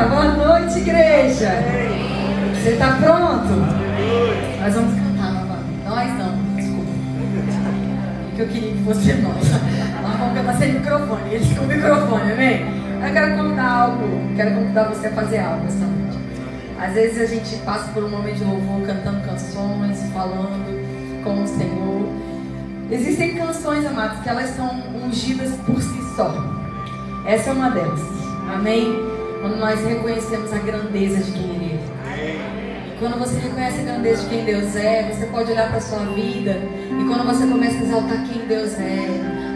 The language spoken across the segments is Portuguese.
Aleluia! Boa noite, igreja! Você está pronto? Nós vamos cantar novamente. Nós não, desculpa. Que eu queria que fosse nós. Nós vamos cantar sem microfone. Eles com microfone, amém? Eu quero contar algo. Quero convidar você a fazer algo essa noite. Às vezes a gente passa por um momento de louvor cantando canções, falando com o Senhor. Existem canções, amados, que elas são ungidas por si só. Essa é uma delas. Amém? Quando nós reconhecemos a grandeza de quem Ele é. E quando você reconhece a grandeza de quem Deus é, você pode olhar para a sua vida. E quando você começa a exaltar quem Deus é,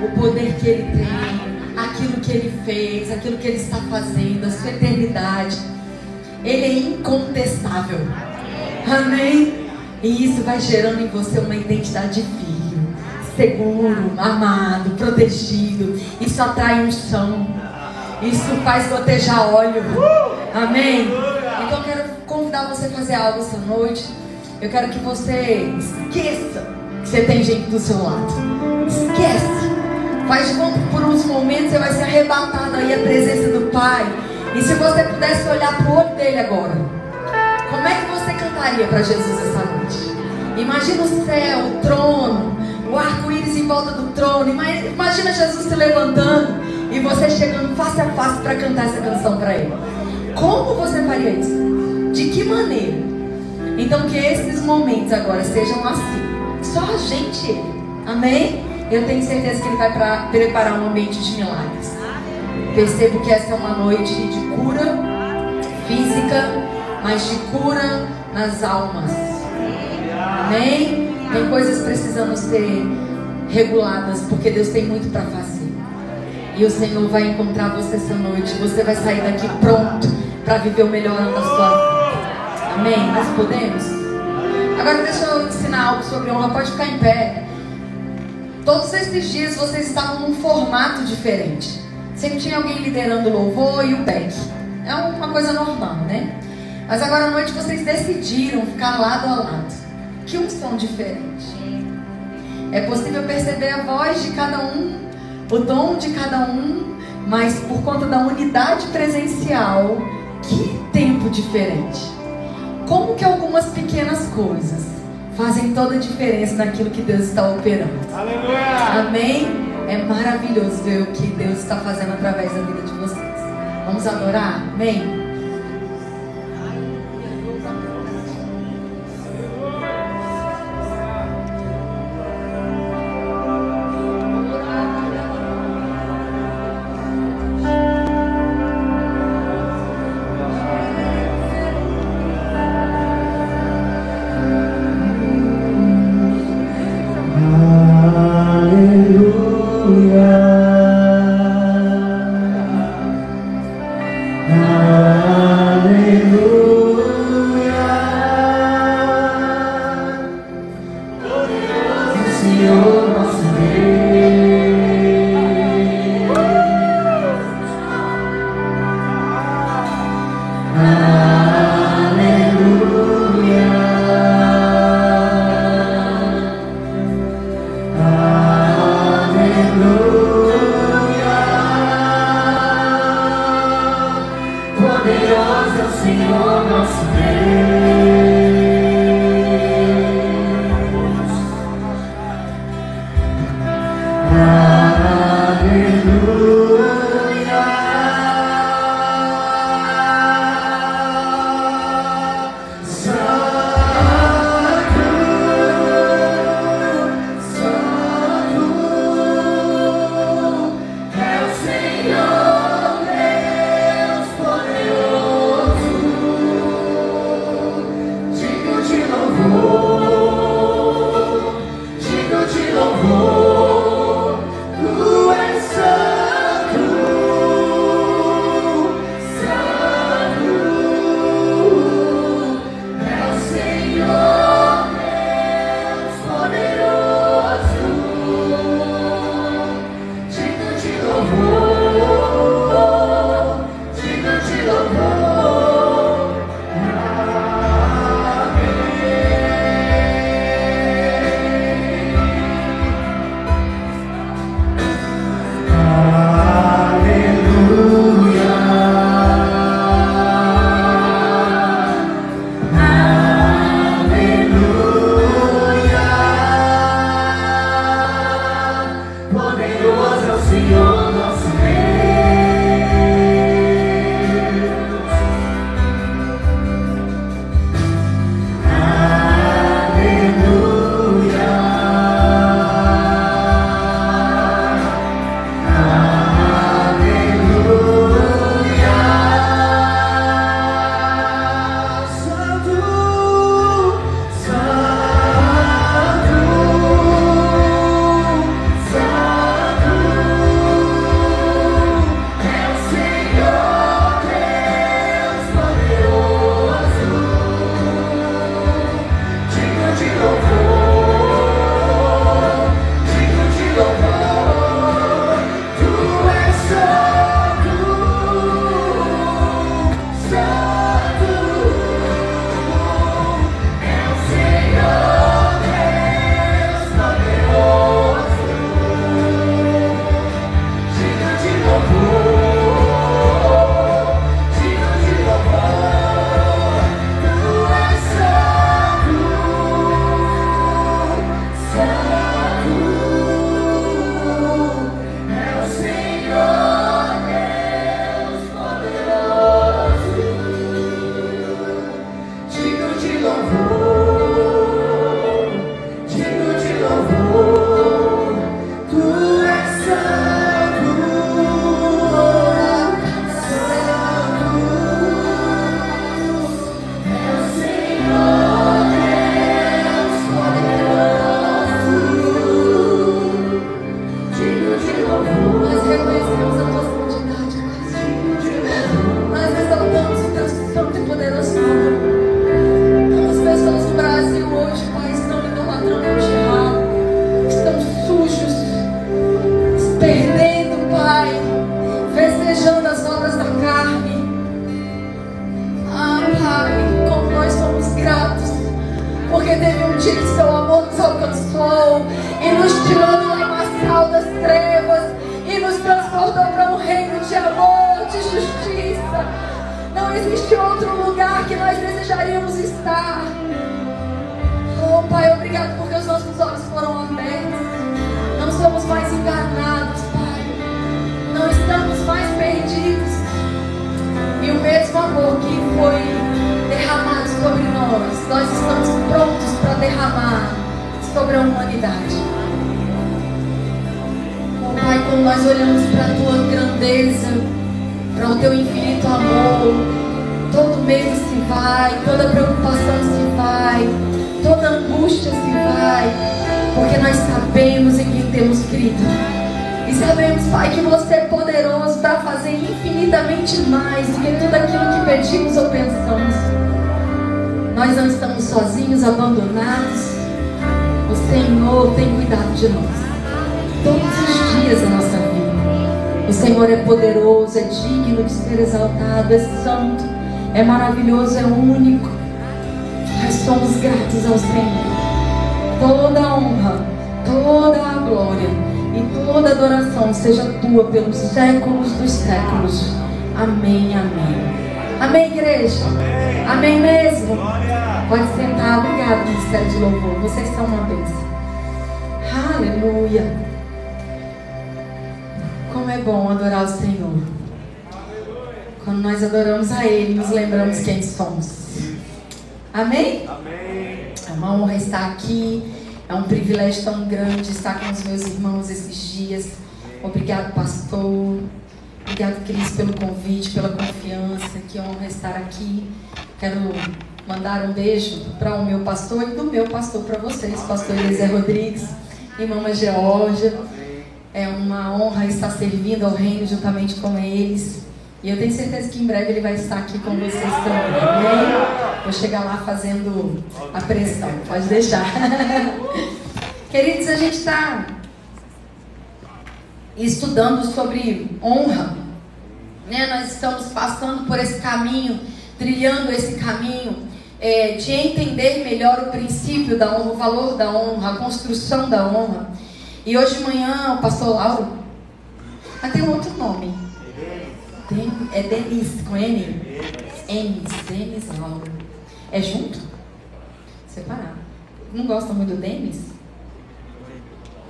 o poder que Ele tem, aquilo que Ele fez, aquilo que Ele está fazendo, a sua eternidade, Ele é incontestável. Amém? E isso vai gerando em você uma identidade de filho, seguro, amado, protegido. Isso atrai um chão. Isso faz gotejar óleo. Amém? Então eu quero convidar você a fazer algo essa noite. Eu quero que você esqueça que você tem gente do seu lado. Esquece. Faz de conta que por uns momentos você vai ser arrebatado aí a presença do Pai. E se você pudesse olhar para o olho dele agora, como é que você cantaria para Jesus essa noite? Imagina o céu, o trono, o arco-íris em volta do trono. Imagina Jesus se levantando e você chegando face a face para cantar essa canção para Ele. Como você faria isso? De que maneira? Então que esses momentos agora sejam assim. Só a gente. Amém? Eu tenho certeza que Ele vai pra, preparar um ambiente de milagres. Percebo que essa é uma noite de cura física, mas de cura nas almas. Amém? Tem coisas precisando ser reguladas, porque Deus tem muito para fazer. E o Senhor vai encontrar você essa noite. Você vai sair daqui pronto para viver o melhor ano da sua vida. Amém? Nós podemos? Agora deixa eu ensinar algo sobre honra. Pode ficar em pé. Todos esses dias vocês estavam num formato diferente. Sempre tinha alguém liderando o louvor e o back. É uma coisa normal, né? Mas agora à noite vocês decidiram ficar lado a lado. Que um som diferente. É possível perceber a voz de cada um o dom de cada um, mas por conta da unidade presencial, que tempo diferente. Como que algumas pequenas coisas fazem toda a diferença naquilo que Deus está operando. Aleluia! Amém? É maravilhoso ver o que Deus está fazendo através da vida de vocês. Vamos adorar? Amém? Porque nós sabemos em quem temos crido. E sabemos, Pai, que você é poderoso para fazer infinitamente mais do que tudo aquilo que pedimos ou pensamos. Nós não estamos sozinhos, abandonados. O Senhor tem cuidado de nós. Todos os dias da nossa vida. O Senhor é poderoso, é digno de ser exaltado, é santo, é maravilhoso, é único. Nós somos gratos ao Senhor. Toda a honra, toda a glória e toda adoração seja tua pelos séculos dos séculos. Amém, amém. Amém, igreja? Amém, amém mesmo? Glória. Pode sentar. Obrigado, Ministério de Louvor. Vocês são uma bênção. Aleluia. Como é bom adorar o Senhor. Quando nós adoramos a Ele, nos lembramos quem somos. Amém? Amém. É uma honra estar aqui. É um privilégio tão grande estar com os meus irmãos esses dias. Obrigado, pastor. Obrigado, Cris, pelo convite, pela confiança. Que honra estar aqui. Quero mandar um beijo para o meu pastor e do meu pastor para vocês, pastor Eliezer Rodrigues e Mama Georgia. É uma honra estar servindo ao reino juntamente com eles. E eu tenho certeza que em breve ele vai estar aqui com vocês também. Vou chegar lá fazendo a pressão. Pode deixar. Queridos, a gente está estudando sobre honra. Né? Nós estamos passando por esse caminho, trilhando esse caminho é, de entender melhor o princípio da honra, o valor da honra, a construção da honra. E hoje de manhã o pastor Lauro, mas tem um outro nome. É Denis, com N? Enis, Denis Lauro. É junto? Separado. Não gosta muito do Denis?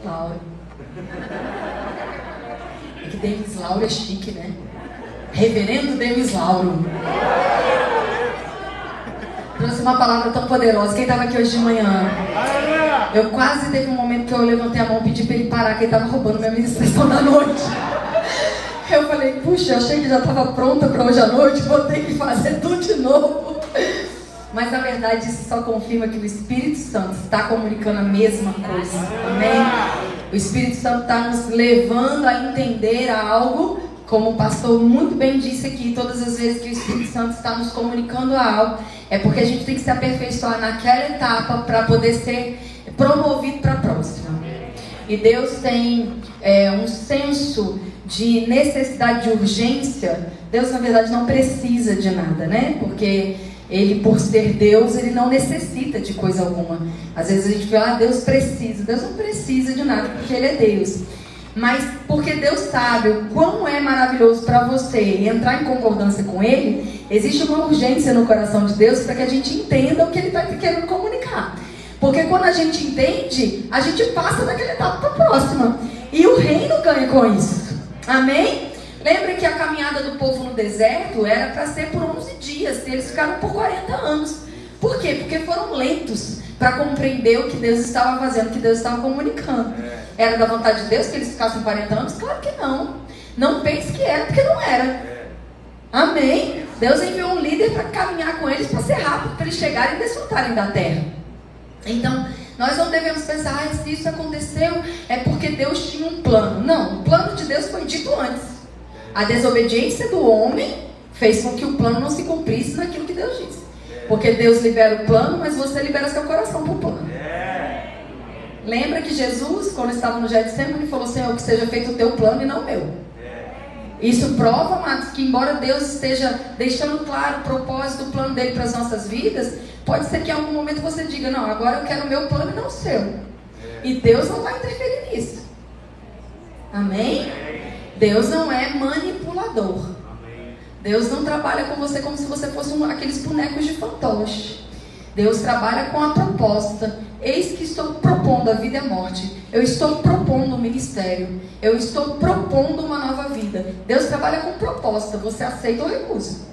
Lauro. É que Denis Lauro é chique, né? Reverendo Denis Lauro. Trouxe uma palavra tão poderosa. Quem estava aqui hoje de manhã? Eu quase teve um momento que eu levantei a mão e pedi para ele parar, que ele estava roubando minha ministração da noite. Falei, puxa, achei que já estava pronta para hoje à noite, vou ter que fazer tudo de novo. Mas na verdade isso só confirma que o Espírito Santo está comunicando a mesma coisa. Amém? O Espírito Santo está nos levando a entender algo, como o pastor muito bem disse aqui, todas as vezes que o Espírito Santo está nos comunicando algo, é porque a gente tem que se aperfeiçoar naquela etapa para poder ser promovido para a próxima. E Deus tem é, um senso de necessidade de urgência, Deus na verdade não precisa de nada, né? Porque ele, por ser Deus, ele não necessita de coisa alguma. Às vezes a gente fala, ah, Deus precisa. Deus não precisa de nada, porque Ele é Deus. Mas porque Deus sabe o quão é maravilhoso para você entrar em concordância com Ele, existe uma urgência no coração de Deus para que a gente entenda o que Ele está querendo comunicar. Porque quando a gente entende, a gente passa daquela etapa para a próxima. E o reino ganha com isso. Amém? Lembra que a caminhada do povo no deserto era para ser por 11 dias, e eles ficaram por 40 anos. Por quê? Porque foram lentos para compreender o que Deus estava fazendo, o que Deus estava comunicando. É. Era da vontade de Deus que eles ficassem 40 anos? Claro que não. Não pense que era, porque não era. É. Amém? Deus enviou um líder para caminhar com eles, para ser rápido, para eles chegarem e desfrutarem da terra. Então, nós não devemos pensar, ah, se isso aconteceu é porque Deus tinha um plano. Não, o plano de Deus foi dito antes. A desobediência do homem fez com que o plano não se cumprisse naquilo que Deus disse. Porque Deus libera o plano, mas você libera seu coração para o plano. Lembra que Jesus, quando estava no Getsemane, falou: Senhor, que seja feito o teu plano e não o meu. Isso prova, Matos, que embora Deus esteja deixando claro o propósito, o plano dele para as nossas vidas, pode ser que em algum momento você diga, não, agora eu quero o meu plano e não o seu. E Deus não vai interferir nisso. Amém? Deus não é manipulador. Deus não trabalha com você como se você fosse um, aqueles bonecos de fantoche. Deus trabalha com a proposta. Eis que estou propondo a vida e a morte. Eu estou propondo um ministério. Eu estou propondo uma nova vida. Deus trabalha com proposta. Você aceita ou recusa?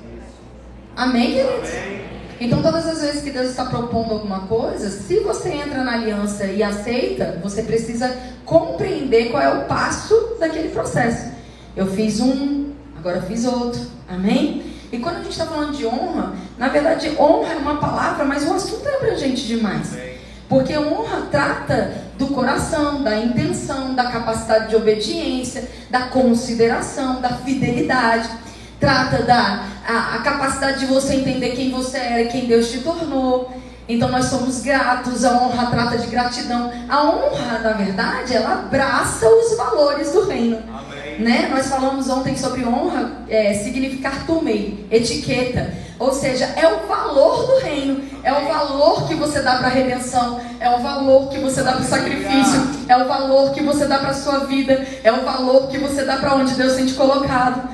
Amém, queridos? Amém. Então, todas as vezes que Deus está propondo alguma coisa, se você entra na aliança e aceita, você precisa compreender qual é o passo daquele processo. Eu fiz um, agora eu fiz outro. Amém? E quando a gente está falando de honra, na verdade, honra é uma palavra, mas o assunto é abrangente demais. Porque honra trata do coração, da intenção, da capacidade de obediência, da consideração, da fidelidade. Trata da a, a capacidade de você entender quem você era e quem Deus te tornou. Então nós somos gratos, a honra trata de gratidão. A honra, na verdade, ela abraça os valores do reino. Amém. Né? Nós falamos ontem sobre honra, é, significar tumei, etiqueta. Ou seja, é o valor do reino, é o valor que você dá para a redenção, é o valor que você dá para o sacrifício, é o valor que você dá para a sua vida, é o valor que você dá para onde Deus tem te colocado.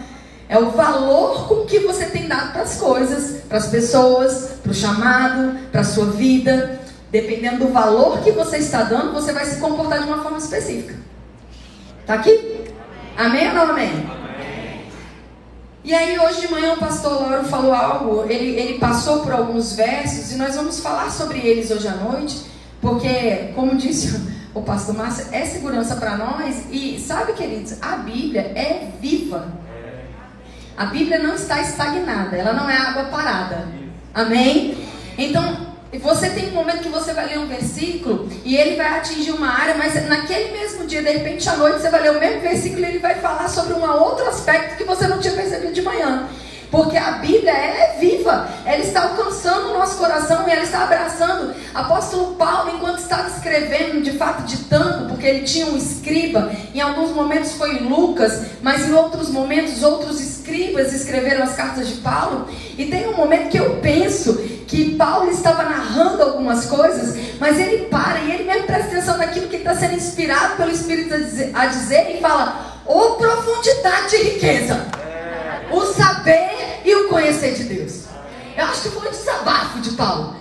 É o valor com que você tem dado para as coisas, para as pessoas, para o chamado, para a sua vida. Dependendo do valor que você está dando, você vai se comportar de uma forma específica. Tá aqui? Amém ou não amém? amém? E aí hoje de manhã o pastor Lauro falou algo, ele, ele passou por alguns versos e nós vamos falar sobre eles hoje à noite, porque, como disse o pastor Márcio, é segurança para nós e sabe, queridos, a Bíblia é viva. A Bíblia não está estagnada, ela não é água parada. Amém? Então, você tem um momento que você vai ler um versículo e ele vai atingir uma área, mas naquele mesmo dia, de repente à noite, você vai ler o mesmo versículo e ele vai falar sobre um outro aspecto que você não tinha percebido de manhã. Porque a Bíblia ela é viva, ela está alcançando o nosso coração e ela está abraçando. Apóstolo Paulo, enquanto estava escrevendo, de fato ditando, porque ele tinha um escriba, em alguns momentos foi Lucas, mas em outros momentos outros escribas escreveram as cartas de Paulo. E tem um momento que eu penso que Paulo estava narrando algumas coisas, mas ele para e ele mesmo presta atenção naquilo que está sendo inspirado pelo Espírito a dizer, a dizer e fala: Ô profundidade de riqueza! o saber e o conhecer de Deus. Eu acho que foi um desabafo de Paulo.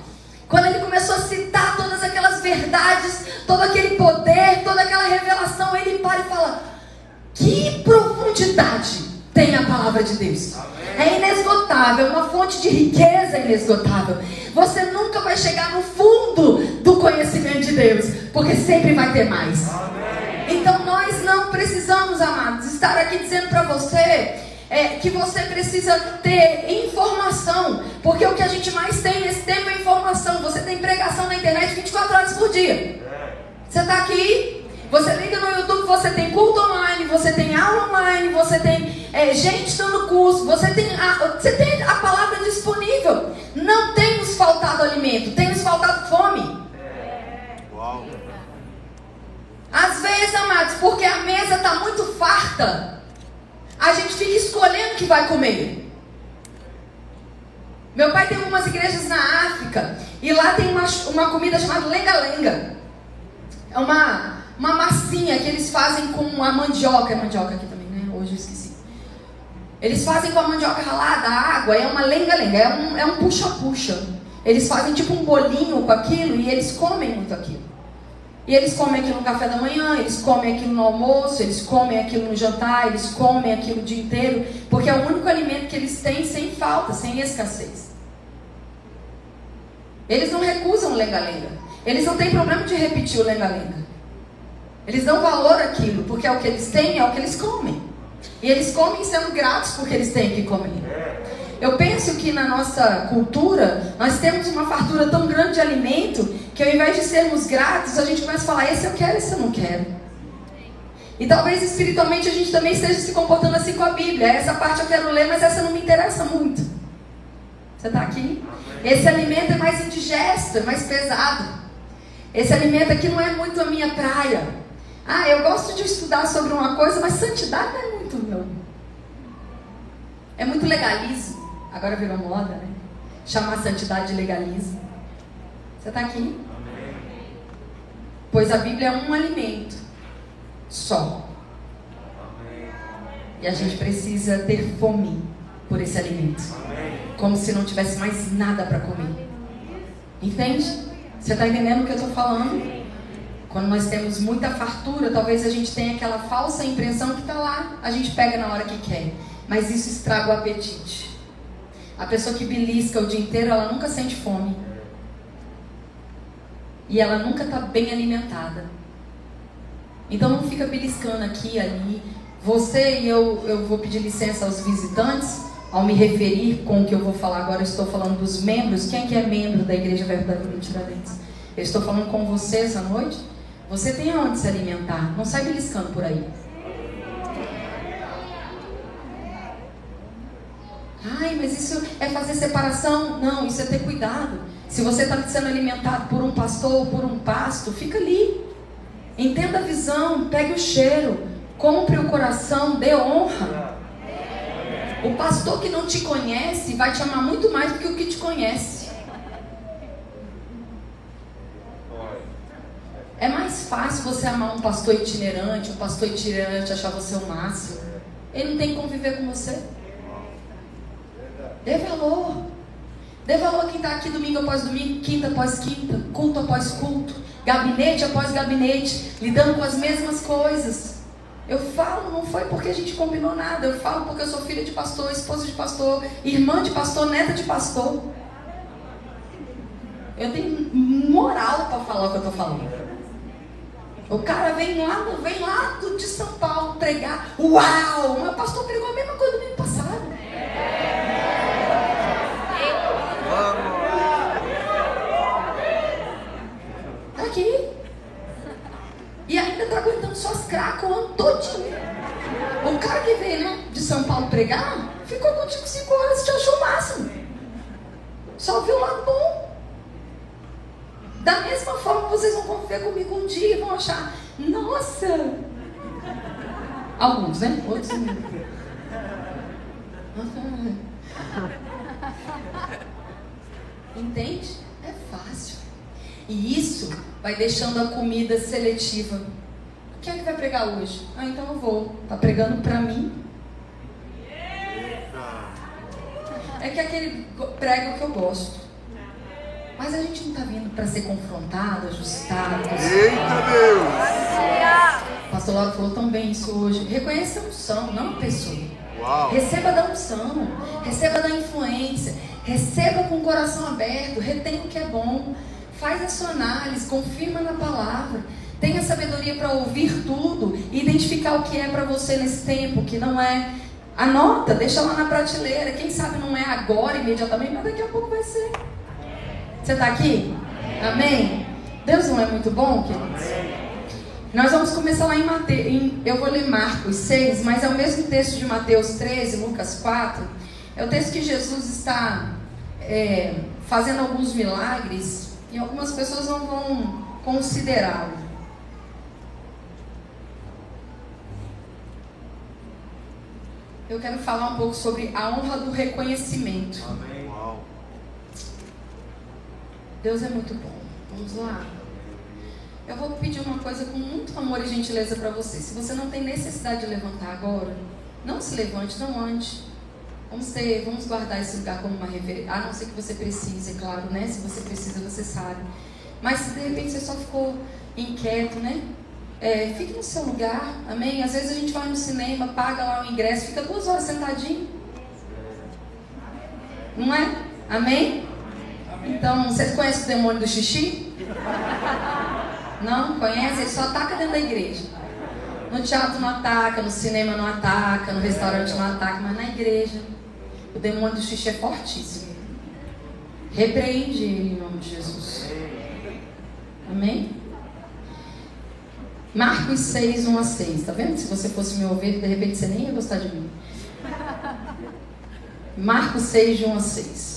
Quando ele começou a citar todas aquelas verdades, todo aquele poder, toda aquela revelação, ele para e fala: Que profundidade tem a palavra de Deus. É inesgotável, é uma fonte de riqueza inesgotável. Você nunca vai chegar no fundo do conhecimento de Deus, porque sempre vai ter mais. Então nós não precisamos, amados, estar aqui dizendo para você é, que você precisa ter informação, porque o que a gente mais tem nesse tempo é informação. Você tem pregação na internet 24 horas por dia. Você está aqui, você liga no YouTube, você tem culto online, você tem aula online, você tem é, gente dando curso, você tem, a, você tem a palavra disponível. Não tem nos faltado alimento, tem nos faltado fome. Uau. Às vezes, amados, porque a mesa está muito farta a gente fica escolhendo o que vai comer. Meu pai tem algumas igrejas na África e lá tem uma, uma comida chamada lenga-lenga. É uma, uma massinha que eles fazem com a mandioca. É mandioca aqui também, né? Hoje eu esqueci. Eles fazem com a mandioca ralada, a água, é uma lenga-lenga, é um é um puxa-puxa. Eles fazem tipo um bolinho com aquilo e eles comem muito aquilo. E eles comem aquilo no café da manhã, eles comem aquilo no almoço, eles comem aquilo no jantar, eles comem aquilo o dia inteiro, porque é o único alimento que eles têm sem falta, sem escassez. Eles não recusam lenga-lenga. Eles não têm problema de repetir o lenga-lenga. Eles dão valor àquilo, porque é o que eles têm, é o que eles comem. E eles comem sendo gratos porque eles têm que comer. Eu penso que na nossa cultura nós temos uma fartura tão grande de alimento que ao invés de sermos gratos, a gente começa a falar: esse eu quero, esse eu não quero. E talvez espiritualmente a gente também esteja se comportando assim com a Bíblia. Essa parte eu quero ler, mas essa não me interessa muito. Você está aqui? Esse alimento é mais indigesto, é mais pesado. Esse alimento aqui não é muito a minha praia. Ah, eu gosto de estudar sobre uma coisa, mas santidade não é muito meu. É muito legalismo. Agora virou moda, né? Chamar santidade de legalismo. Você está aqui? Pois a Bíblia é um alimento só. E a gente precisa ter fome por esse alimento. Como se não tivesse mais nada para comer. Entende? Você está entendendo o que eu estou falando? Quando nós temos muita fartura, talvez a gente tenha aquela falsa impressão que está lá, a gente pega na hora que quer. Mas isso estraga o apetite. A pessoa que belisca o dia inteiro, ela nunca sente fome. E ela nunca está bem alimentada. Então não fica beliscando aqui, ali. Você e eu, eu vou pedir licença aos visitantes ao me referir com o que eu vou falar agora, eu estou falando dos membros. Quem é que é membro da Igreja Verbo Tiradentes? Eu estou falando com você essa noite. Você tem aonde se alimentar. Não sai beliscando por aí. Ai, mas isso é fazer separação? Não, isso é ter cuidado. Se você está sendo alimentado por um pastor ou por um pasto, fica ali. Entenda a visão, pegue o cheiro, compre o coração, dê honra. O pastor que não te conhece vai te amar muito mais do que o que te conhece. É mais fácil você amar um pastor itinerante, um pastor itinerante achar você o máximo. Ele não tem que conviver com você. Dê valor. Dê valor quem está aqui domingo após domingo, quinta após quinta, culto após culto, gabinete após gabinete, lidando com as mesmas coisas. Eu falo, não foi porque a gente combinou nada. Eu falo porque eu sou filha de pastor, esposa de pastor, irmã de pastor, neta de pastor. Eu tenho moral para falar o que eu estou falando. O cara vem lá, vem lá de São Paulo pregar. Uau! Meu pastor pregou a mesma coisa do ano passado. Tá aqui. E ainda está aguentando suas cracas o ano todinho. O cara que veio né, de São Paulo pregar, ficou contigo cinco horas e te achou o máximo. Só viu o lado bom. Da mesma forma, vocês vão conviver comigo um dia e vão achar, nossa! Alguns, né? Outros não. Entende? É fácil. E isso vai deixando a comida seletiva. Quem é que vai pregar hoje? Ah, então eu vou. Tá pregando para mim? É que aquele prega o que eu gosto. Mas a gente não está vindo para ser confrontado, ajustado. Eita Deus! O pastor Lauro falou tão bem isso hoje. Reconheça a unção, não a pessoa. Uau! Receba da unção, receba da influência, receba com o coração aberto, retém o que é bom, faz a sua análise, confirma na palavra. Tenha sabedoria para ouvir tudo e identificar o que é para você nesse tempo, que não é. Anota, deixa lá na prateleira. Quem sabe não é agora, imediatamente, mas daqui a pouco vai ser. Você está aqui? Amém? Deus não é muito bom, queridos? Nós vamos começar lá em Mateus. eu vou ler Marcos 6, mas é o mesmo texto de Mateus 13, Lucas 4. É o texto que Jesus está é, fazendo alguns milagres e algumas pessoas não vão considerá-lo. Eu quero falar um pouco sobre a honra do reconhecimento. Amém. Deus é muito bom. Vamos lá. Eu vou pedir uma coisa com muito amor e gentileza para você. Se você não tem necessidade de levantar agora, não se levante, não ande. Vamos ter, vamos guardar esse lugar como uma reverência. A não ser que você precise, é claro, né? Se você precisa, você sabe. Mas se de repente você só ficou inquieto, né? É, fique no seu lugar, amém? Às vezes a gente vai no cinema, paga lá o ingresso, fica duas horas sentadinho. Não é? Amém? Então, vocês conhecem o demônio do xixi? Não? Conhece? Ele só ataca dentro da igreja. No teatro não ataca, no cinema não ataca, no restaurante não ataca, mas na igreja o demônio do xixi é fortíssimo. Repreende ele em nome de Jesus. Amém? Marcos 6, 1 a 6. Tá vendo? Se você fosse me ouvir, de repente você nem ia gostar de mim. Marcos 6, de 1 a 6.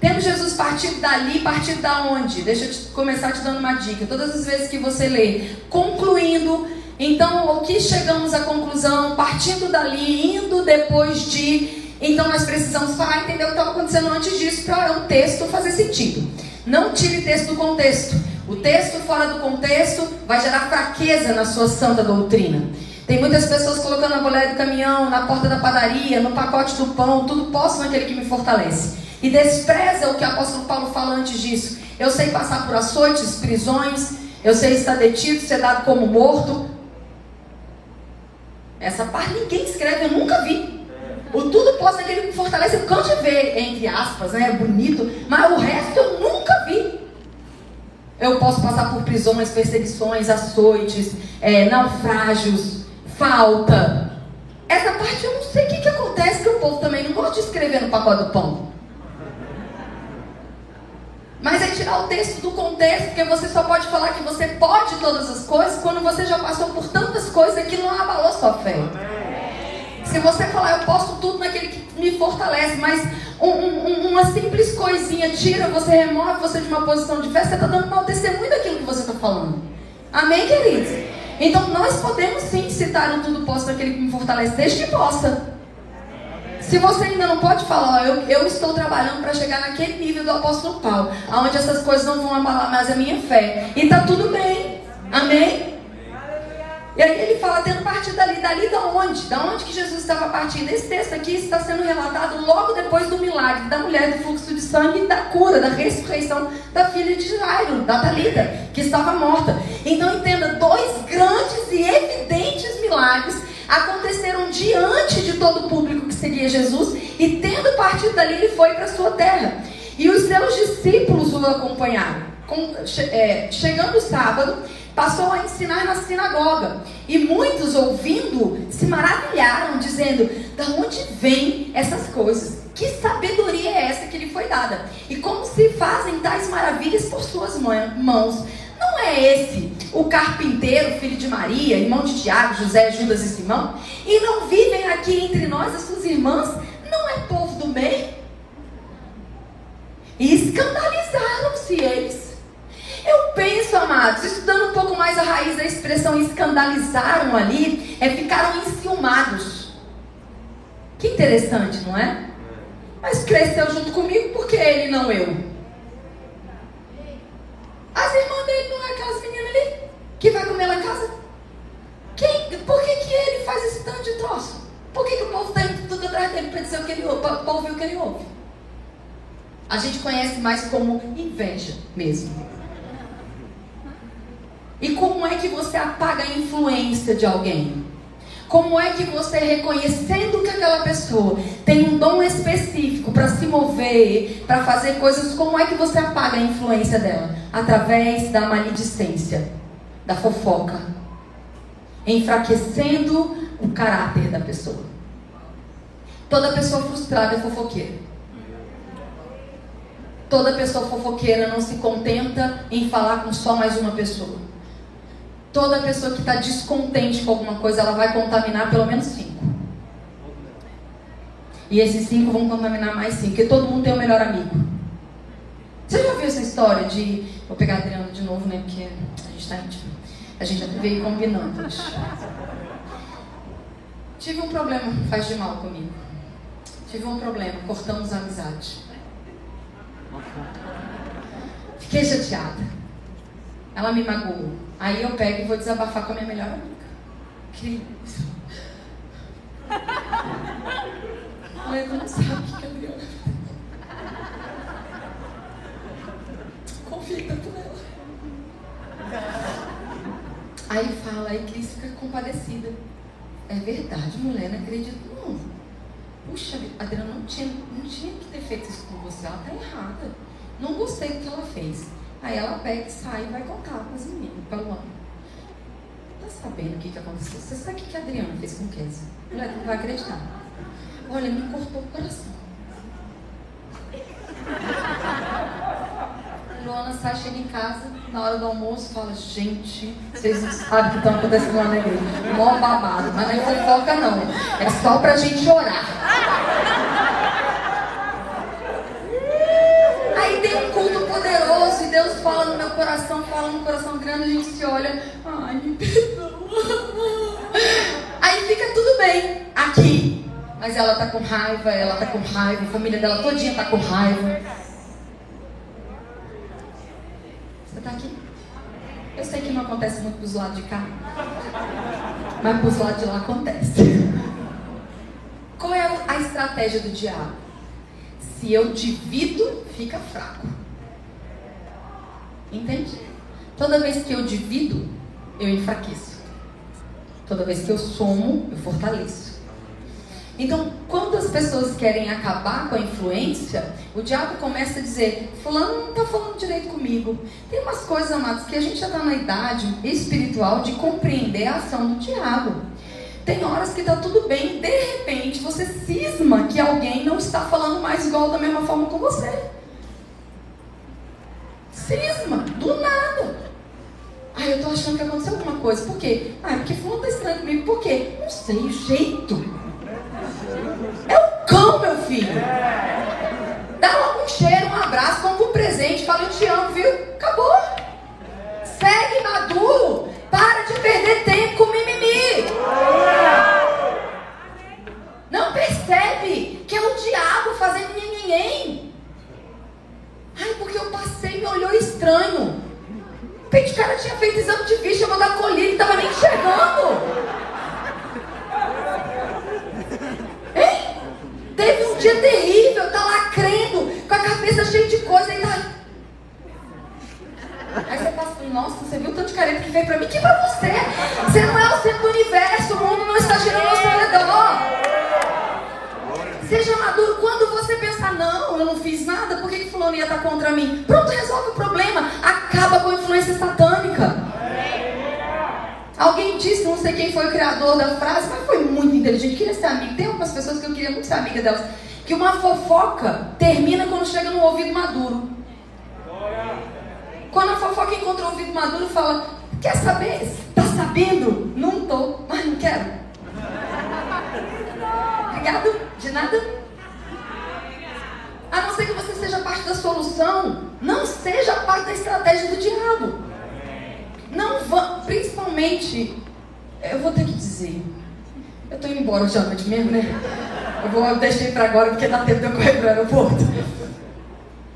Tendo Jesus partido dali, partido da onde? Deixa eu te, começar te dando uma dica. Todas as vezes que você lê, concluindo, então o que chegamos à conclusão, partindo dali, indo depois de Então nós precisamos falar, entender o que estava acontecendo antes disso para um texto fazer sentido. Não tire texto do contexto. O texto fora do contexto vai gerar fraqueza na sua santa doutrina. Tem muitas pessoas colocando a boleia do caminhão, na porta da padaria, no pacote do pão, tudo posso naquele que me fortalece. E despreza o que o apóstolo Paulo fala antes disso. Eu sei passar por açoites, prisões, eu sei estar detido, ser dado como morto. Essa parte ninguém escreve, eu nunca vi. O tudo posso naquele que me fortalece, eu canto de ver, entre aspas, né? É bonito, mas o resto eu nunca vi. Eu posso passar por prisões, perseguições, açoites, é, naufrágios, falta. Essa parte eu não sei o que, que acontece, que o povo também não gosta de escrever no pacote do pão. Mas é tirar o texto do contexto, porque você só pode falar que você pode todas as coisas quando você já passou por tantas coisas que não abalou sua fé. Se você falar, eu posso tudo naquele que me fortalece, mas um, um, uma simples coisinha tira, você remove você de uma posição de fé, você está dando mau testemunho daquilo que você está falando. Amém, queridos? Então nós podemos sim citar um tudo posso daquele que me fortalece, desde que possa. Se você ainda não pode falar, eu, eu estou trabalhando para chegar naquele nível do apóstolo Paulo, onde essas coisas não vão abalar mais a minha fé. E está tudo bem. Amém? E aí ele fala, tendo partido dali, dali da onde? Da onde que Jesus estava partindo? Esse texto aqui está sendo relatado logo depois do milagre da mulher do fluxo de sangue e da cura, da ressurreição da filha de Jairo, da Talita, que estava morta. Então entenda, dois grandes e evidentes milagres aconteceram diante de todo o público que seguia Jesus e tendo partido dali, ele foi para sua terra. E os seus discípulos o acompanharam. Com, é, chegando o sábado, passou a ensinar na sinagoga. E muitos, ouvindo, se maravilharam, dizendo: Da onde vêm essas coisas? Que sabedoria é essa que lhe foi dada? E como se fazem tais maravilhas por suas mãos? Não é esse o carpinteiro, filho de Maria, irmão de Tiago, José, Judas e Simão? E não vivem aqui entre nós as suas irmãs? Não é povo do bem? E escandalizaram-se eles. Eu penso, amados, estudando um pouco mais a raiz da expressão escandalizaram ali, é ficaram enciumados. Que interessante, não é? Mas cresceu junto comigo, por que ele não eu? As irmãs dele não é aquelas meninas ali que vai comer lá em casa? Quem, por que, que ele faz esse tanto de troço? Por que, que o povo está indo tudo atrás dele para dizer o que ele ouve, para ouvir o que ele ouve? A gente conhece mais como inveja mesmo. E como é que você apaga a influência de alguém? Como é que você, reconhecendo que aquela pessoa tem um dom específico para se mover, para fazer coisas, como é que você apaga a influência dela? Através da maledicência, da fofoca, enfraquecendo o caráter da pessoa. Toda pessoa frustrada é fofoqueira. Toda pessoa fofoqueira não se contenta em falar com só mais uma pessoa. Toda pessoa que está descontente com alguma coisa, ela vai contaminar pelo menos cinco. E esses cinco vão contaminar mais cinco, porque todo mundo tem o melhor amigo. Você já viu essa história de. Vou pegar a Adriana de novo, né? Porque a gente está íntimo. A gente já veio combinando. Tive um problema, faz de mal comigo. Tive um problema, cortamos a amizade. Fiquei chateada. Ela me magoou. Aí eu pego e vou desabafar com a minha melhor amiga. Que Falei, não sabe o que é Adriana. Confia tanto nela. Fala, aí Cris fica compadecida. É verdade, mulher, não acredito não. Puxa, Adriana não tinha, não tinha que ter feito isso com você, ela tá errada. Não gostei do que ela fez. Aí ela pega e sai e vai contar para as meninas, para ano. Tá sabendo o que, que aconteceu? Você sabe o que, que a Adriana fez com o Kézia? Mulher, não vai acreditar. Olha, me cortou o coração. Luana sai, chega em casa, na hora do almoço, fala, gente, vocês não sabem o que está acontecendo lá na igreja. Mó babado, mas não é fofoca não. É só pra gente orar. Aí tem um culto poderoso e Deus fala no meu coração, fala no coração grande, a gente se olha, ai, me perdoa. Aí fica tudo bem aqui. Mas ela tá com raiva, ela tá com raiva, a família dela todinha tá com raiva. Você tá aqui? Eu sei que não acontece muito pros lados de cá, mas pros lados de lá acontece. Qual é a estratégia do diabo? Se eu divido, fica fraco. Entende? Toda vez que eu divido, eu enfraqueço. Toda vez que eu somo, eu fortaleço. Então, quando as pessoas querem acabar com a influência, o diabo começa a dizer: Fulano não está falando direito comigo. Tem umas coisas, amados, que a gente já está na idade espiritual de compreender a ação do diabo. Tem horas que está tudo bem, de repente você cisma que alguém não está falando mais igual da mesma forma com você. Cisma, do nada. Ah, eu tô achando que aconteceu alguma coisa. Por quê? Ah, porque fulano tá estranho comigo. Por quê? Não sei, o jeito. É o cão, meu filho. Dá logo um cheiro, um abraço, compra um presente, fala eu te amo, viu? Acabou. Segue maduro. Para de perder tempo com mimimi. Não percebe que é o diabo fazendo ninguém. Ai, porque eu passei e me olhou estranho. O cara tinha feito exame de vista, chamou da colina e estava nem enxergando. Hein? Teve um dia terrível, tá lá crendo, com a cabeça cheia de coisa, e tá Aí você passa e nossa, você viu o tanto de que veio pra mim? Que pra você? Você não é o centro do universo, o mundo não está girando ao seu redor. Seja maduro. Quando você pensar, não, eu não fiz nada, por que, que fulano ia estar contra mim? Pronto, resolve o problema. Acaba com a influência satânica. Alguém disse, não sei quem foi o criador da frase, mas foi muito inteligente, queria ser amigo. Tem algumas pessoas que eu queria muito ser amiga delas. Que uma fofoca termina quando chega no ouvido maduro. Quando a fofoca encontra o ouvido maduro, fala: Quer saber? Tá sabendo? Não tô, mas não quero. Obrigado, de nada. A não ser que você seja parte da solução, não seja parte da estratégia do diabo. Não vá, principalmente, eu vou ter que dizer, eu tô indo embora hoje à noite mesmo, né? Eu vou deixei para agora porque dá tempo de eu correr para o aeroporto.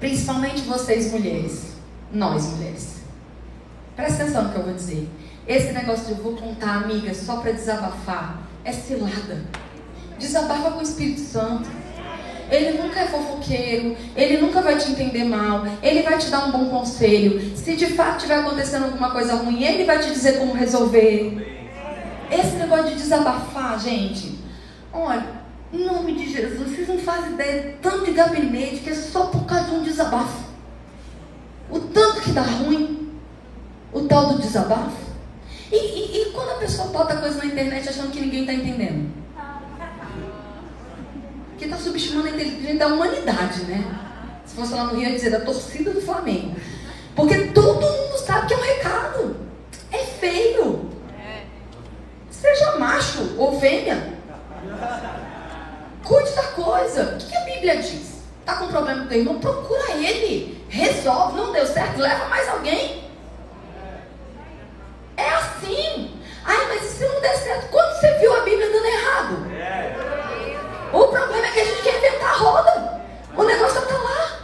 Principalmente vocês mulheres, nós mulheres. Presta atenção no que eu vou dizer. Esse negócio de eu vou contar, amiga, só para desabafar, é cilada. Desabafa com o Espírito Santo. Ele nunca é fofoqueiro, ele nunca vai te entender mal, ele vai te dar um bom conselho. Se de fato estiver acontecendo alguma coisa ruim, ele vai te dizer como resolver. Esse negócio de desabafar, gente, olha, em nome de Jesus, vocês não fazem ideia tanto de gabinete que é só por causa de um desabafo. O tanto que dá ruim, o tal do desabafo. E, e, e quando a pessoa bota coisa na internet achando que ninguém está entendendo? que está subestimando a inteligência da humanidade, né? Se fosse lá no Rio, ia dizer da torcida do Flamengo. Porque todo mundo sabe que é um recado. É feio. Fêmea. Cuide da coisa. O que a Bíblia diz? Está com problema com teu irmão? Procura ele. Resolve. Não deu certo? Leva mais alguém. É assim. Ai, mas e se não der certo? Quando você viu a Bíblia dando errado? O problema é que a gente quer inventar a roda. O negócio está lá.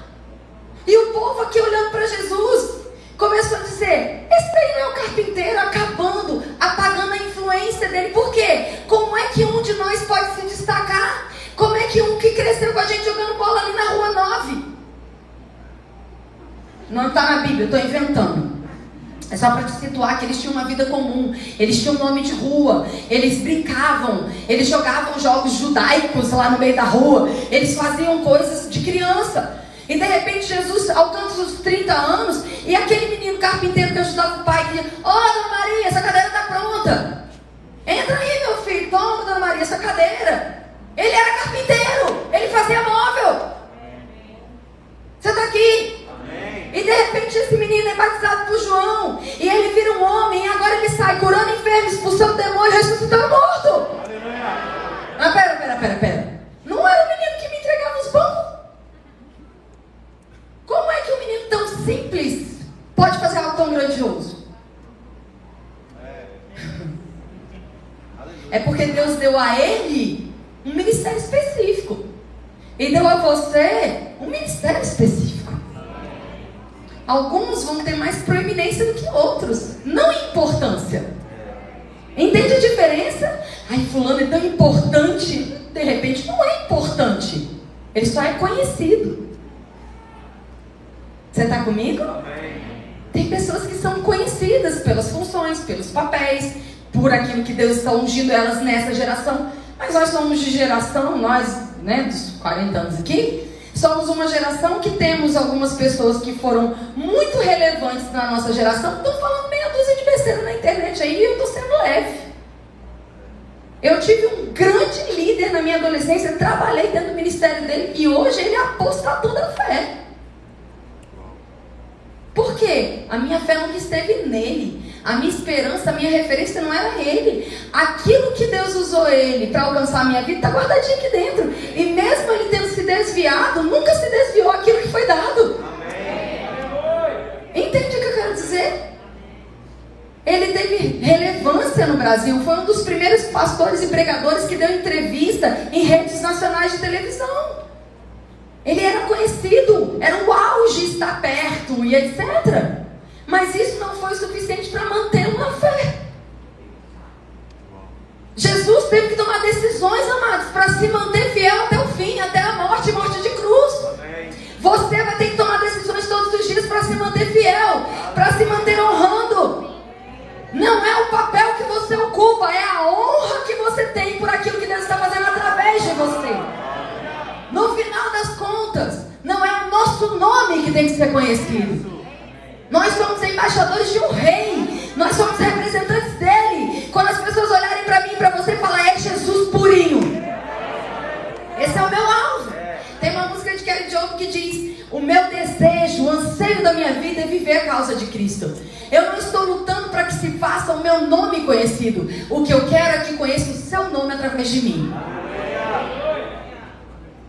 E o povo aqui olhando para Jesus começou a dizer: Esse daí não é o carpinteiro acabando, apagando a influência dele. Por quê? Como é que um de nós pode se destacar? Como é que um que cresceu com a gente jogando bola ali na rua 9? Não está na Bíblia, eu estou inventando. É só para te situar que eles tinham uma vida comum, eles tinham nome de rua, eles brincavam, eles jogavam jogos judaicos lá no meio da rua, eles faziam coisas de criança. E de repente Jesus alcança os 30 anos e aquele menino carpinteiro que ajudava o pai dizia: Ó, oh, dona Maria, essa cadeira está pronta. Entra aí, meu filho, toma, dona Maria, essa cadeira. Ele era carpinteiro, ele fazia móvel. Você está aqui? Esse menino é batizado por João. E ele vira um homem. E agora ele sai curando enfermos, expulsando demônios, ressuscitando morto. Mas pera, pera, pera, pera. Não era o menino que me entregava os bancos? Como é que um menino tão simples pode fazer algo tão grandioso? É porque Deus deu a ele um ministério específico. E deu a você um ministério específico. Alguns vão ter mais proeminência do que outros, não importância. Entende a diferença? Ai, fulano é tão importante. De repente não é importante. Ele só é conhecido. Você está comigo? Tem pessoas que são conhecidas pelas funções, pelos papéis, por aquilo que Deus está ungindo elas nessa geração. Mas nós somos de geração, nós, né, dos 40 anos aqui, somos uma geração que temos algumas pessoas que foram muito relevantes na nossa geração, estão falando meia dúzia de besteira na internet aí e eu estou sendo leve. Eu tive um grande líder na minha adolescência, trabalhei dentro do ministério dele e hoje ele é apostador da fé. Por quê? A minha fé nunca esteve nele. A minha esperança, a minha referência não era ele. Aquilo que Deus usou ele para alcançar a minha vida está guardadinho aqui dentro. E mesmo ele tendo se desviado, nunca se desviou aquilo que foi dado. Entende o que eu quero dizer? Ele teve relevância no Brasil, foi um dos primeiros pastores e pregadores que deu entrevista em redes nacionais de televisão. Ele era conhecido, era o auge estar perto e etc. Mas isso não foi suficiente para mantê-lo na fé. Jesus teve que tomar decisões, amados, para se manter fiel até o fim, até a morte morte de cruz. Você vai ter que tomar decisões todos os dias para se manter fiel, para se manter honrando. Não é o papel que você ocupa, é a honra que você tem por aquilo que Deus está fazendo através de você. No final das contas, não é o nosso nome que tem que ser conhecido. Meu desejo, o anseio da minha vida é viver a causa de Cristo. Eu não estou lutando para que se faça o meu nome conhecido. O que eu quero é que conheça o seu nome através de mim.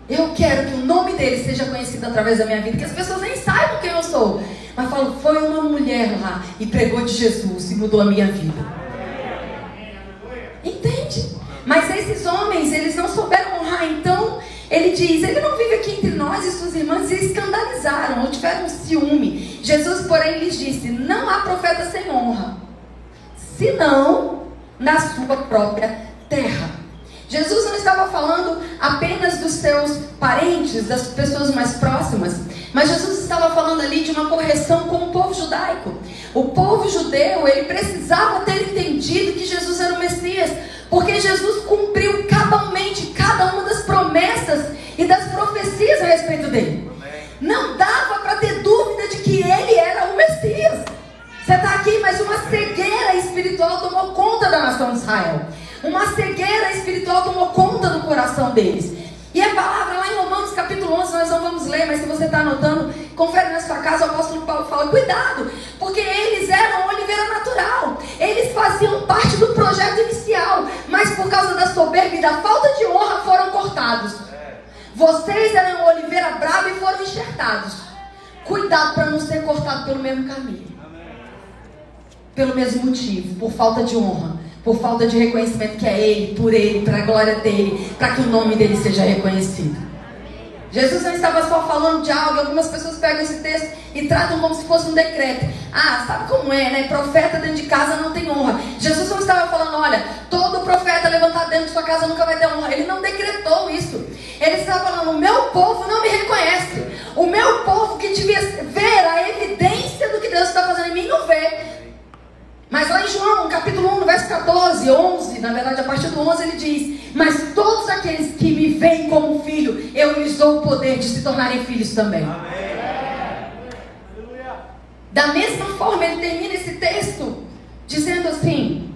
Eu quero que o nome dele seja conhecido através da minha vida, que as pessoas nem saibam quem eu sou. Mas falo, foi uma mulher lá e pregou de Jesus e mudou a minha vida. Entende? Mas esses homens, eles não ele diz: ele não vive aqui entre nós e suas irmãs e escandalizaram ou tiveram ciúme. Jesus, porém, lhes disse: não há profeta sem honra, senão na sua própria terra. Jesus não estava falando apenas dos seus parentes, das pessoas mais próximas, mas Jesus estava falando ali de uma correção com o povo judaico. O povo judeu, ele precisava ter entendido que Jesus era o Messias, porque Jesus cumpriu cabalmente cada uma das promessas e das profecias a respeito dele. Não dava para ter dúvida de que ele era o Messias. Você está aqui, mas uma cegueira espiritual tomou conta da nação de Israel. Uma cegueira espiritual tomou conta do coração deles. E a palavra lá em Romanos capítulo 11, nós não vamos ler, mas se você está anotando, confere na sua casa, o apóstolo Paulo fala, cuidado, porque eles eram oliveira natural. Eles faziam parte do projeto inicial, mas por causa da soberba e da falta de honra foram cortados. Vocês eram oliveira brava e foram enxertados. Cuidado para não ser cortado pelo mesmo caminho. Pelo mesmo motivo, por falta de honra por falta de reconhecimento que é Ele, por Ele, para a glória dEle, para que o nome dEle seja reconhecido. Jesus não estava só falando de algo, algumas pessoas pegam esse texto e tratam como se fosse um decreto. Ah, sabe como é, né? Profeta dentro de casa não tem honra. Jesus não estava falando, olha, todo profeta levantado dentro de sua casa nunca vai ter honra. Ele não decretou isso. Ele estava falando, o meu povo não me reconhece. O meu povo que devia ver a evidência do que Deus está fazendo em mim, não vê. Mas lá em João, capítulo 1, verso 14, 11, na verdade, a partir do 11 ele diz: Mas todos aqueles que me veem como filho, eu lhes dou o poder de se tornarem filhos também. Amém. Da mesma forma, ele termina esse texto dizendo assim: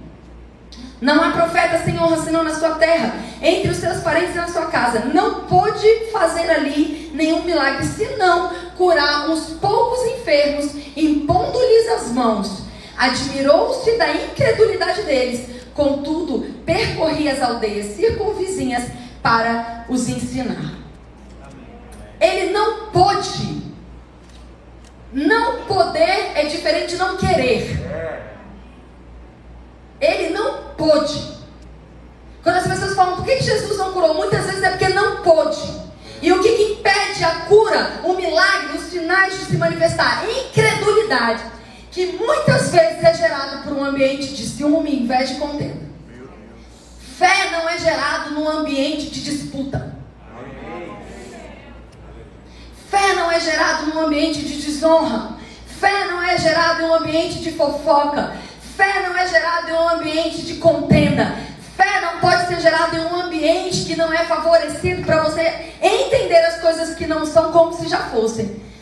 Não há profeta sem honra senão na sua terra, entre os seus parentes e na sua casa. Não pôde fazer ali nenhum milagre, senão curar uns poucos enfermos, impondo-lhes as mãos. Admirou-se da incredulidade deles, contudo, percorria as aldeias circunvizinhas para os ensinar. Ele não pôde. Não poder é diferente de não querer. Ele não pôde. Quando as pessoas falam, por que Jesus não curou? Muitas vezes é porque não pôde. E o que, que impede a cura, o milagre, os sinais de se manifestar? Incredulidade que muitas vezes é gerado por um ambiente de ciúme, inveja e contenda. Fé não é gerado num ambiente de disputa. Fé não é gerado num ambiente de desonra. Fé não é gerado em um ambiente de fofoca. Fé não é gerado em um ambiente de contenda. Fé não pode ser gerada em um ambiente que não é favorecido para você entender as coisas que não são como se já fossem.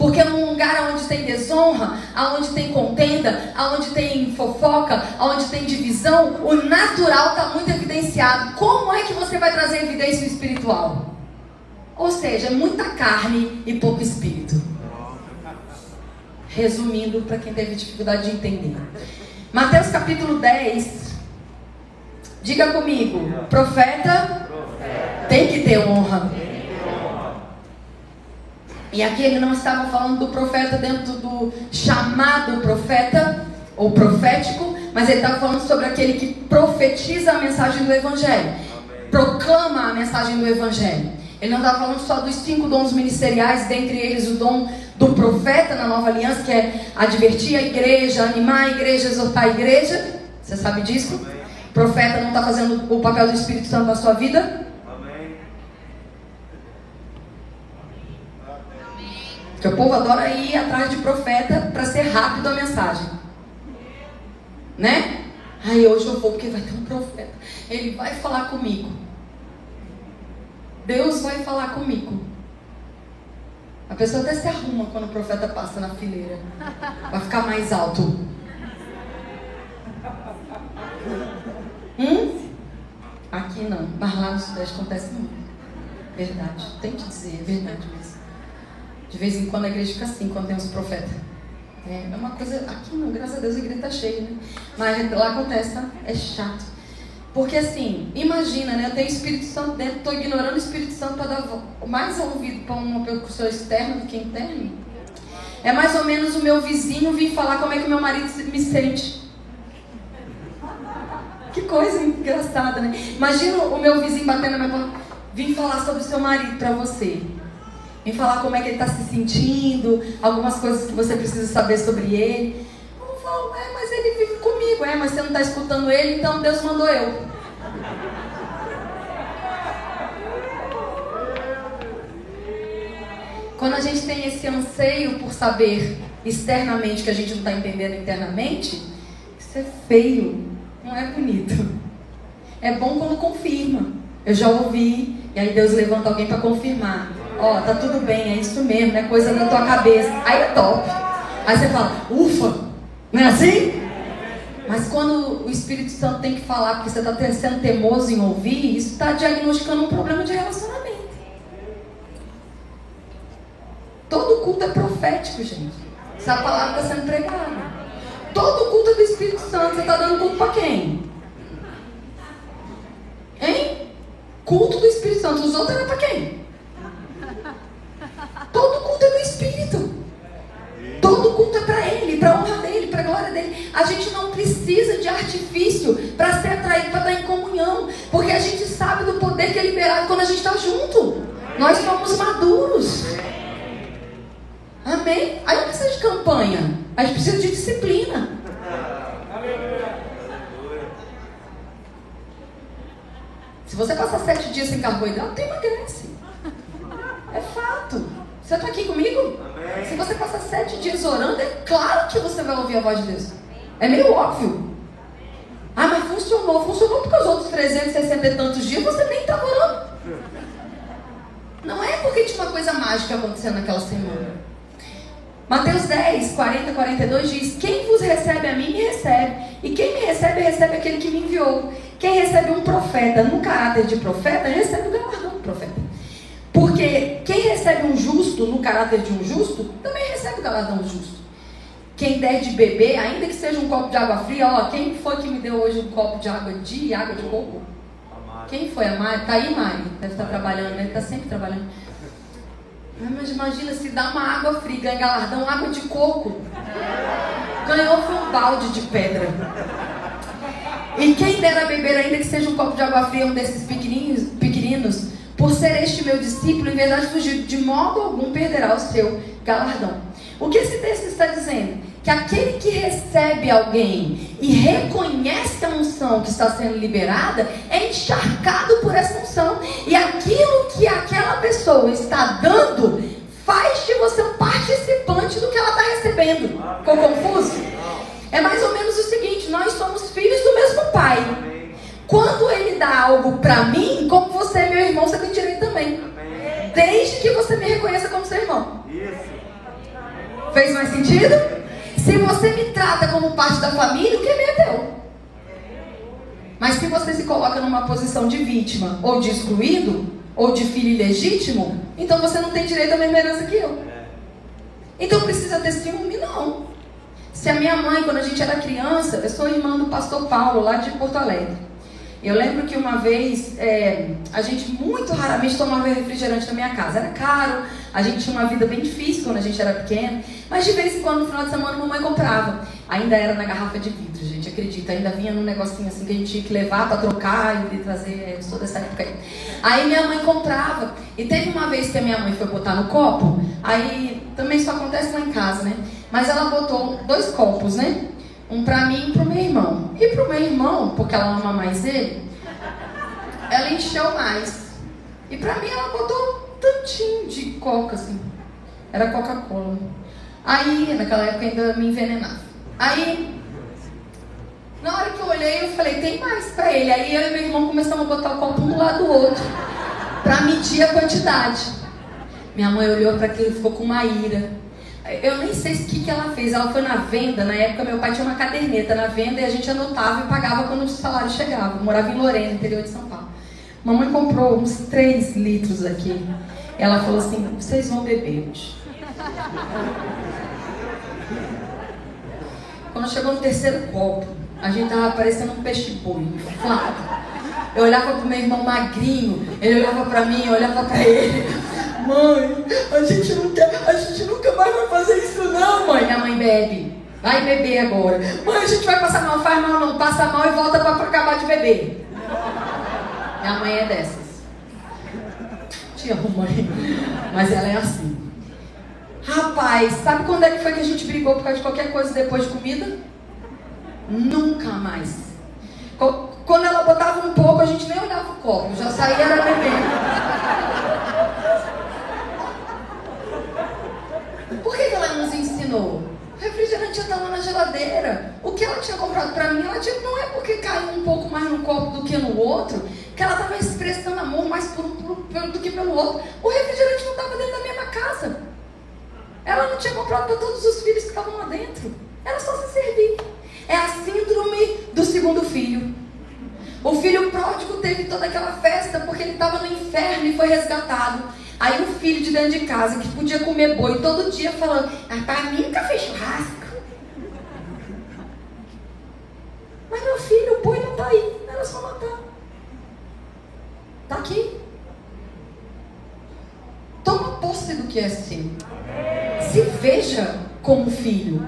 Porque num lugar onde tem desonra, onde tem contenda, onde tem fofoca, onde tem divisão, o natural está muito evidenciado. Como é que você vai trazer evidência espiritual? Ou seja, é muita carne e pouco espírito. Resumindo, para quem teve dificuldade de entender. Mateus capítulo 10. Diga comigo, profeta, profeta. tem que ter honra. E aqui ele não estava falando do profeta dentro do chamado profeta ou profético, mas ele estava falando sobre aquele que profetiza a mensagem do Evangelho, proclama a mensagem do Evangelho. Ele não estava falando só dos cinco dons ministeriais, dentre eles o dom do profeta na nova aliança, que é advertir a igreja, animar a igreja, exortar a igreja. Você sabe disso? O profeta não está fazendo o papel do Espírito Santo na sua vida? Porque o povo adora ir atrás de profeta para ser rápido a mensagem. Né? Aí hoje eu vou porque vai ter um profeta. Ele vai falar comigo. Deus vai falar comigo. A pessoa até se arruma quando o profeta passa na fileira. Vai ficar mais alto. Hum? Aqui não. Mas lá no Sudeste acontece muito. Verdade. Tem que dizer, é verdade. De vez em quando a igreja fica assim, quando tem os profetas. É, é uma coisa. Aqui não, graças a Deus a igreja está cheia, né? Mas lá acontece, tá? É chato. Porque assim, imagina, né? Eu tenho Espírito Santo dentro, estou ignorando o Espírito Santo para dar mais ouvido para uma pessoa externa do que interna. É mais ou menos o meu vizinho vir falar como é que o meu marido me sente. Que coisa engraçada, né? Imagina o meu vizinho batendo na minha porta, vir falar sobre o seu marido para você em falar como é que ele está se sentindo, algumas coisas que você precisa saber sobre ele. Eu falo, é, mas ele vive comigo, é, mas você não está escutando ele, então Deus mandou eu. Quando a gente tem esse anseio por saber externamente que a gente não está entendendo internamente, isso é feio, não é bonito. É bom quando confirma. Eu já ouvi, e aí Deus levanta alguém para confirmar ó, oh, tá tudo bem, é isso mesmo, é coisa da tua cabeça. Aí é top. Aí você fala, ufa, não é assim? Mas quando o Espírito Santo tem que falar porque você está sendo teimoso em ouvir, isso está diagnosticando um problema de relacionamento. Todo culto é profético, gente. Essa palavra está sendo pregada. Todo culto é do Espírito Santo. Você está dando culto para quem? Hein? Culto do Espírito Santo. Os outros eram para quem? Todo culto é do Espírito. Todo culto é para Ele, para a honra dele, para a glória dele. A gente não precisa de artifício para ser atraído, para estar em comunhão. Porque a gente sabe do poder que é liberado quando a gente está junto. Nós somos maduros. Amém? Aí não precisa de campanha. A gente precisa de disciplina. Se você passar sete dias sem carboidrato, tem emagrece. É fato. Você está aqui comigo? Amém. Se você passar sete dias orando, é claro que você vai ouvir a voz de Deus. É meio óbvio. Ah, mas funcionou. Funcionou porque os outros 360 e tantos dias você nem estava orando. Não é porque tinha uma coisa mágica acontecendo naquela semana. Mateus 10, 40 42 diz: Quem vos recebe a mim, me recebe. E quem me recebe, recebe aquele que me enviou. Quem recebe um profeta no caráter de profeta, recebe o galardão do profeta. Porque quem recebe um justo no caráter de um justo, também recebe o galardão justo. Quem der de beber, ainda que seja um copo de água fria, ó, quem foi que me deu hoje um copo de água de água de coco? Quem foi? A Mari? Tá aí, Mari? Deve estar trabalhando, né? Está sempre trabalhando. Mas imagina se dá uma água fria, ganha galardão, água de coco. Ganhou foi um balde de pedra. E quem der a beber, ainda que seja um copo de água fria, um desses pequenininhos, pequeninos, Por ser este meu discípulo, em verdade fugir, de modo algum perderá o seu galardão. O que esse texto está dizendo? Que aquele que recebe alguém e reconhece a unção que está sendo liberada é encharcado por essa unção. E aquilo que aquela pessoa está dando faz de você um participante do que ela está recebendo. Ficou confuso? É mais ou menos o seguinte: nós somos filhos do mesmo pai. Quando ele dá algo para mim, como você é meu irmão, você tem direito também. Desde que você me reconheça como seu irmão. Fez mais sentido? Se você me trata como parte da família, o que é teu. Mas se você se coloca numa posição de vítima, ou de excluído, ou de filho ilegítimo, então você não tem direito à mesma herança que eu. Então precisa ter ciúme? Não. Se a minha mãe, quando a gente era criança, eu sou irmã do pastor Paulo, lá de Porto Alegre. Eu lembro que uma vez é, a gente muito raramente tomava refrigerante na minha casa. Era caro, a gente tinha uma vida bem difícil quando a gente era pequeno, mas de vez em quando no final de semana a mamãe comprava. Ainda era na garrafa de vidro, gente, acredita. Ainda vinha num negocinho assim que a gente tinha que levar para trocar e trazer. Eu sou dessa época aí. Aí minha mãe comprava. E teve uma vez que a minha mãe foi botar no copo, aí também isso acontece lá em casa, né? Mas ela botou dois copos, né? Um para mim e para o meu irmão. E para o meu irmão, porque ela ama mais ele, ela encheu mais. E para mim ela botou um tantinho de coca, assim. Era Coca-Cola. Aí, naquela época ainda me envenenava. Aí, na hora que eu olhei, eu falei, tem mais para ele. Aí eu e meu irmão começamos a botar o copo um do lado do outro. para medir a quantidade. Minha mãe olhou para aquilo e ficou com uma ira. Eu nem sei o que, que ela fez. Ela foi na venda, na época meu pai tinha uma caderneta na venda e a gente anotava e pagava quando o salário chegava. Eu morava em Lorena, interior de São Paulo. Mamãe comprou uns 3 litros aqui. Ela falou assim: vocês vão beber hoje. Quando chegou no terceiro copo, a gente tava parecendo um peixe-boi, inflado. Eu olhava pro meu irmão magrinho, ele olhava para mim, eu olhava para ele. Mãe, a gente, não quer, a gente nunca mais vai fazer isso não, mãe. Minha mãe bebe. Vai beber agora. Mãe, a gente vai passar mal. Faz mal não. Passa mal e volta para acabar de beber. Minha mãe é dessas. Te amo, mãe. Mas ela é assim. Rapaz, sabe quando é que foi que a gente brigou por causa de qualquer coisa depois de comida? Nunca mais. Quando ela botava um pouco, a gente nem olhava o copo, já saía era bebendo. Por que, ela nos ensinou? O refrigerante já estava na geladeira. O que ela tinha comprado para mim, ela tinha, não é porque caiu um pouco mais no copo do que no outro, que ela estava expressando amor mais por um por, por, do que pelo outro. O refrigerante não estava dentro da mesma casa. Ela não tinha comprado para todos os filhos que estavam lá dentro. Era só se servir. É a síndrome do segundo filho. O filho pródigo teve toda aquela festa porque ele estava no inferno e foi resgatado. Aí o filho de dentro de casa, que podia comer boi todo dia, falando: ah, para mim nunca fez churrasco. Mas meu filho, o boi não está aí, era só matar. Está aqui. Toma posse do que é seu. Se veja como filho.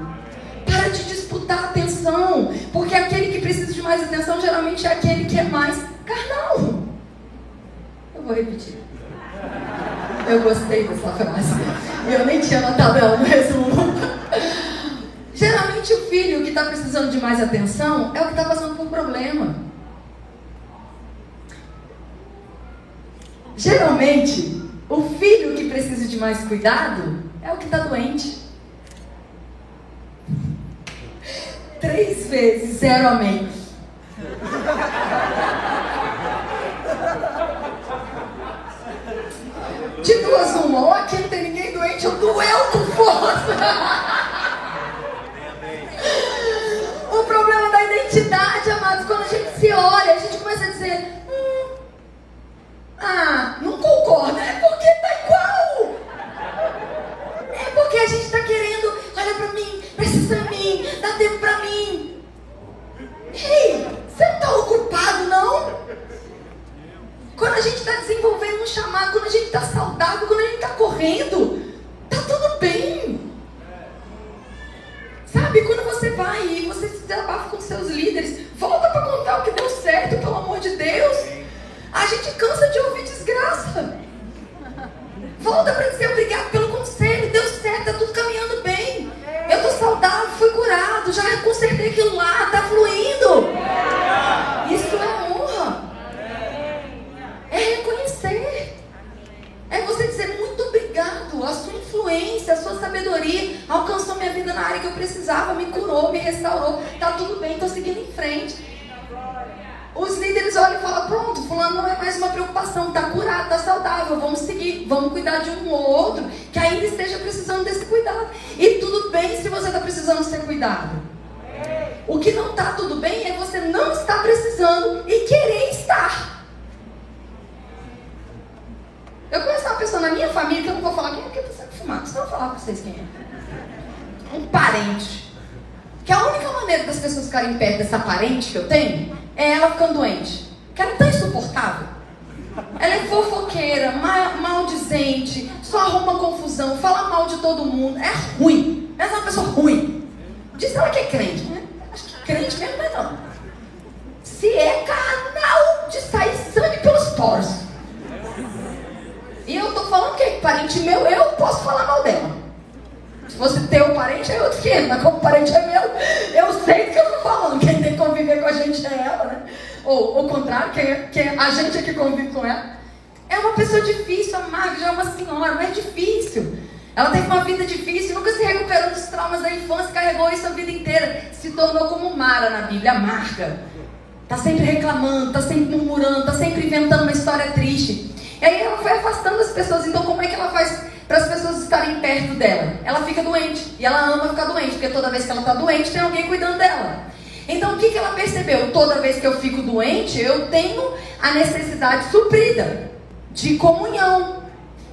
Para de disputar atenção. Porque aquele que precisa de mais atenção geralmente é aquele que é mais carnal. Eu vou repetir. Eu gostei dessa frase. Eu nem tinha notado ela no resumo. Geralmente o filho que está precisando de mais atenção é o que está passando por um problema. Geralmente, o filho que precisa de mais cuidado é o que está doente. Três vezes, zero amém. De duas uma, ou aqui não tem ninguém doente, ou doeu com força. o problema da identidade, amados, quando a gente se olha, a gente começa a dizer, hum, ah, não concorda, é porque tá igual. É porque a gente está querendo, olha para mim, precisa de mim, dá tempo para mim. Ei, você não está ocupado, não? Quando a gente está desenvolvendo um chamado, quando a gente está saudável, quando a gente está correndo, tá tudo bem. Sabe, quando você vai e você se desabafa com seus líderes, volta para contar o que deu certo, pelo amor de Deus. A gente cansa de ouvir desgraça. influência, a sua sabedoria alcançou minha vida na área que eu precisava, me curou, me restaurou. Tá tudo bem, tô seguindo em frente. Os líderes olham e falam: pronto, fulano não é mais uma preocupação, tá curado, tá saudável, vamos seguir, vamos cuidar de um ou outro que ainda esteja precisando desse cuidado. E tudo bem se você está precisando ser cuidado. O que não está tudo bem é você não estar precisando e querer estar. Eu conheço uma pessoa na minha família que eu não vou falar quem é, porque está sendo fumado. Só vou falar para vocês quem é. Um parente. Que a única maneira das pessoas ficarem perto dessa parente que eu tenho é ela ficando doente. Que ela é tão insuportável. Ela é fofoqueira, mal, maldizente, só arruma confusão, fala mal de todo mundo. É ruim. Essa é uma pessoa ruim. Diz ela que é crente, né? Acho que crente mesmo não é não. Se é canal de sair sangue pelos poros. E eu tô falando que é parente meu, eu posso falar mal dela. Se fosse teu parente, é outro que mas como parente é meu, eu sei do que eu tô falando. Quem tem que conviver com a gente é ela, né? Ou o contrário, quem, é, é, a gente é que convive com ela. É uma pessoa difícil, amarga, já é uma senhora, mas é difícil. Ela teve uma vida difícil, nunca se recuperou dos traumas da infância, carregou isso a vida inteira. Se tornou como Mara na Bíblia, amarga. Está sempre reclamando, está sempre murmurando, está sempre inventando uma história triste. E aí ela foi afastando as pessoas. Então, como é que ela faz para as pessoas estarem perto dela? Ela fica doente. E ela ama ficar doente, porque toda vez que ela está doente, tem alguém cuidando dela. Então, o que, que ela percebeu? Toda vez que eu fico doente, eu tenho a necessidade suprida de comunhão.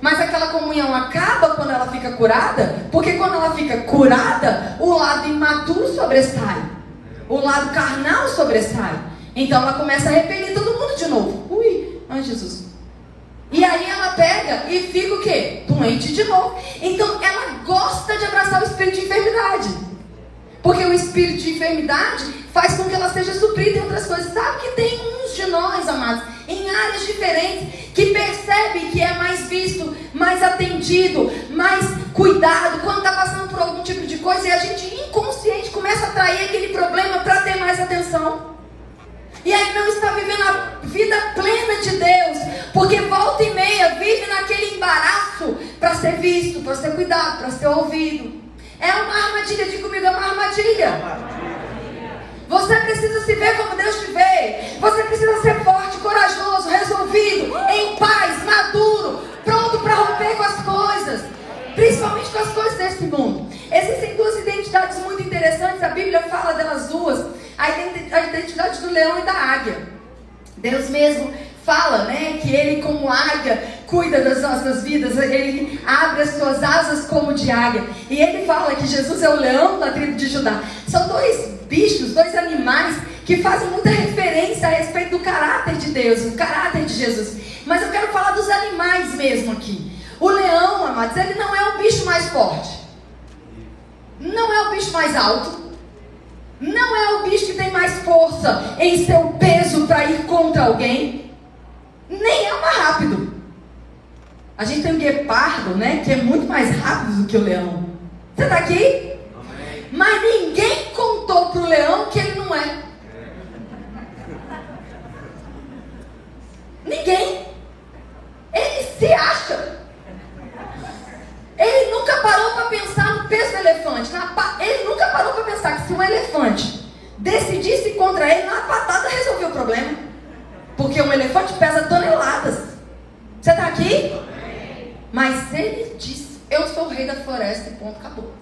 Mas aquela comunhão acaba quando ela fica curada, porque quando ela fica curada, o lado imaturo sobressai, o lado carnal sobressai. Então ela começa a repelir todo mundo de novo. Ui, ai Jesus. E aí ela pega e fica o quê? Doente de novo. Então ela gosta de abraçar o espírito de enfermidade. Porque o espírito de enfermidade faz com que ela seja suprida em outras coisas. Sabe que tem uns de nós, amados, em áreas diferentes, que percebe que é mais visto, mais atendido, mais cuidado quando está passando por algum tipo de coisa e a gente inconsciente começa a atrair aquele problema para ter mais atenção. E aí não está vivendo a vida plena de Deus, porque volta e meia vive naquele embaraço para ser visto, para ser cuidado, para ser ouvido. É uma armadilha, de comigo, é uma armadilha. Você precisa se ver como Deus te vê. Você precisa ser forte, corajoso, resolvido, em paz, maduro, pronto para romper com as coisas. Principalmente com as coisas desse mundo. Existem duas identidades muito interessantes. A Bíblia fala delas duas. A identidade do leão e da águia. Deus mesmo fala, né, que ele como águia cuida das nossas vidas, ele abre as suas asas como de águia. E ele fala que Jesus é o leão da tribo de Judá. São dois bichos, dois animais que fazem muita referência a respeito do caráter de Deus, o caráter de Jesus. Mas eu quero falar dos animais mesmo aqui. O leão, amados, ele não é o bicho mais forte. Não é o bicho mais alto. Não é o bicho que tem mais força em seu peso para ir contra alguém. Nem é o mais rápido. A gente tem o guepardo, né? Que é muito mais rápido do que o leão. Você está aqui? Mas ninguém contou para o leão que ele não é. Ninguém. Ele se acha. Ele nunca parou para pensar no peso do elefante. ele nunca parou para pensar que se um elefante decidisse contra ele, na patada resolveu o problema. Porque um elefante pesa toneladas. Você está aqui? Mas ele disse: Eu sou o rei da floresta e ponto, acabou.